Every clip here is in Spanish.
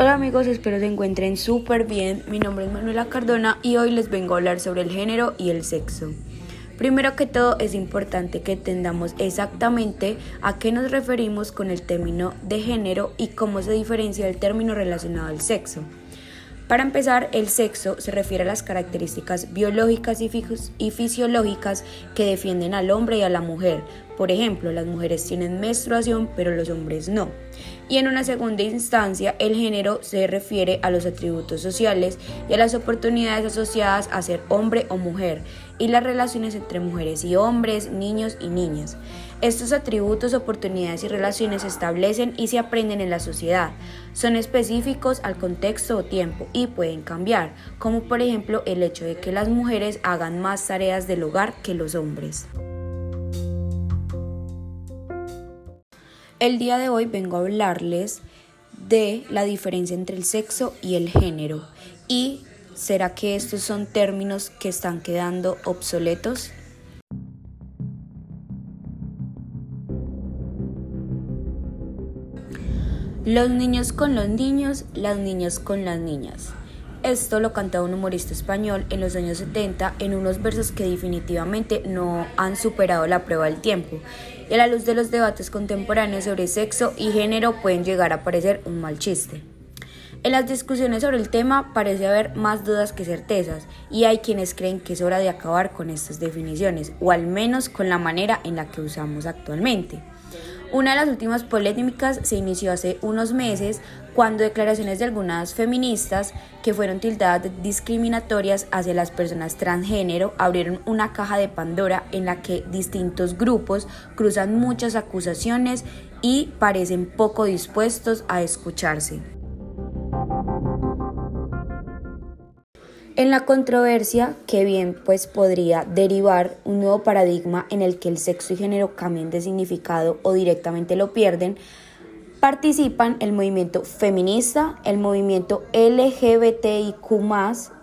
Hola amigos, espero se encuentren súper bien. Mi nombre es Manuela Cardona y hoy les vengo a hablar sobre el género y el sexo. Primero que todo es importante que entendamos exactamente a qué nos referimos con el término de género y cómo se diferencia el término relacionado al sexo. Para empezar, el sexo se refiere a las características biológicas y, fisiológicas que defienden al hombre y a la mujer. Por ejemplo, las mujeres tienen menstruación, pero los hombres no. Y en una segunda instancia, el género se refiere a los atributos sociales y a las oportunidades asociadas a ser hombre o mujer y las relaciones entre mujeres y hombres, niños y niñas. Estos atributos, oportunidades y relaciones se establecen y se aprenden en la sociedad. Son específicos al contexto o tiempo y pueden cambiar, como por ejemplo el hecho de que las mujeres hagan más tareas del hogar que los hombres. El día de hoy vengo a hablarles de la diferencia entre el sexo y el género y ¿Será que estos son términos que están quedando obsoletos? Los niños con los niños, las niñas con las niñas. Esto lo cantaba un humorista español en los años 70 en unos versos que definitivamente no han superado la prueba del tiempo. Y a la luz de los debates contemporáneos sobre sexo y género pueden llegar a parecer un mal chiste. En las discusiones sobre el tema parece haber más dudas que certezas y hay quienes creen que es hora de acabar con estas definiciones o al menos con la manera en la que usamos actualmente. Una de las últimas polémicas se inició hace unos meses cuando declaraciones de algunas feministas que fueron tildadas de discriminatorias hacia las personas transgénero abrieron una caja de Pandora en la que distintos grupos cruzan muchas acusaciones y parecen poco dispuestos a escucharse. En la controversia, que bien pues podría derivar un nuevo paradigma en el que el sexo y género cambien de significado o directamente lo pierden, participan el movimiento feminista, el movimiento LGBTIQ,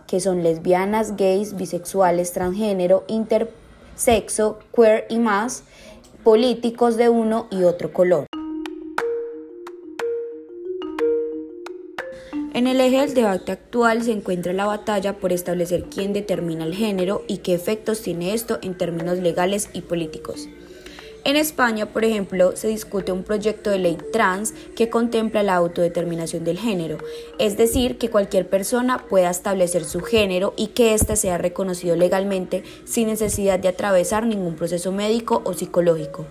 que son lesbianas, gays, bisexuales, transgénero, intersexo, queer y más, políticos de uno y otro color. En el eje del debate actual se encuentra la batalla por establecer quién determina el género y qué efectos tiene esto en términos legales y políticos. En España, por ejemplo, se discute un proyecto de ley trans que contempla la autodeterminación del género, es decir, que cualquier persona pueda establecer su género y que éste sea reconocido legalmente sin necesidad de atravesar ningún proceso médico o psicológico.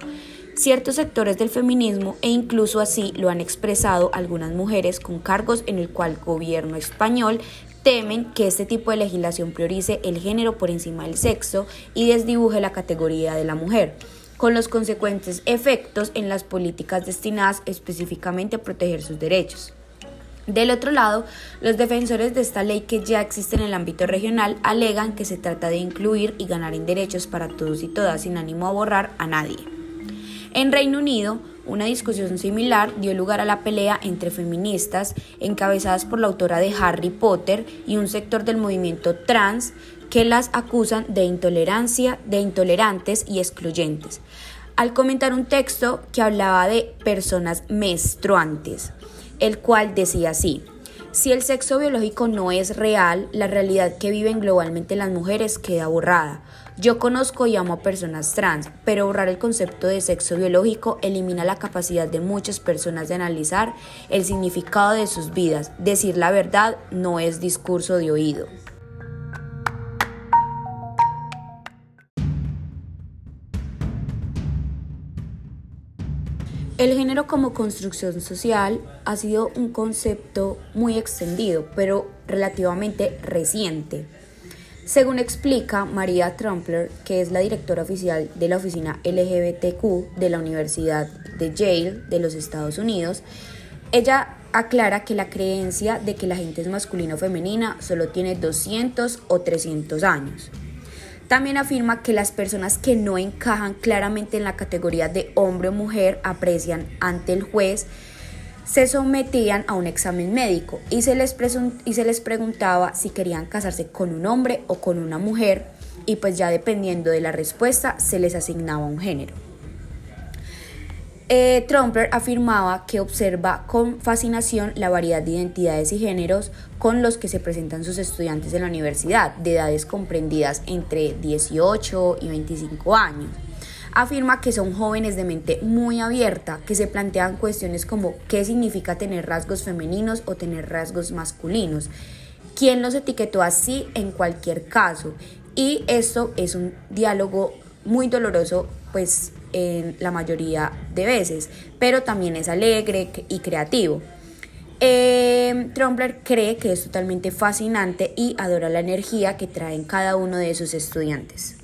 Ciertos sectores del feminismo e incluso así lo han expresado algunas mujeres con cargos en el cual el gobierno español temen que este tipo de legislación priorice el género por encima del sexo y desdibuje la categoría de la mujer, con los consecuentes efectos en las políticas destinadas específicamente a proteger sus derechos. Del otro lado, los defensores de esta ley que ya existe en el ámbito regional alegan que se trata de incluir y ganar en derechos para todos y todas sin ánimo a borrar a nadie. En Reino Unido, una discusión similar dio lugar a la pelea entre feministas encabezadas por la autora de Harry Potter y un sector del movimiento trans que las acusan de intolerancia, de intolerantes y excluyentes, al comentar un texto que hablaba de personas menstruantes, el cual decía así: si el sexo biológico no es real, la realidad que viven globalmente las mujeres queda borrada. Yo conozco y amo a personas trans, pero borrar el concepto de sexo biológico elimina la capacidad de muchas personas de analizar el significado de sus vidas. Decir la verdad no es discurso de oído. El género como construcción social ha sido un concepto muy extendido, pero relativamente reciente. Según explica María Trumpler, que es la directora oficial de la oficina LGBTQ de la Universidad de Yale de los Estados Unidos, ella aclara que la creencia de que la gente es masculina o femenina solo tiene 200 o 300 años. También afirma que las personas que no encajan claramente en la categoría de hombre o mujer aprecian ante el juez se sometían a un examen médico y se, les se les preguntaba si querían casarse con un hombre o con una mujer y pues ya dependiendo de la respuesta se les asignaba un género. Eh, Trumper afirmaba que observa con fascinación la variedad de identidades y géneros con los que se presentan sus estudiantes en la universidad, de edades comprendidas entre 18 y 25 años. Afirma que son jóvenes de mente muy abierta, que se plantean cuestiones como qué significa tener rasgos femeninos o tener rasgos masculinos, quién los etiquetó así en cualquier caso. Y esto es un diálogo muy doloroso, pues en la mayoría de veces, pero también es alegre y creativo. Eh, cree que es totalmente fascinante y adora la energía que traen cada uno de sus estudiantes.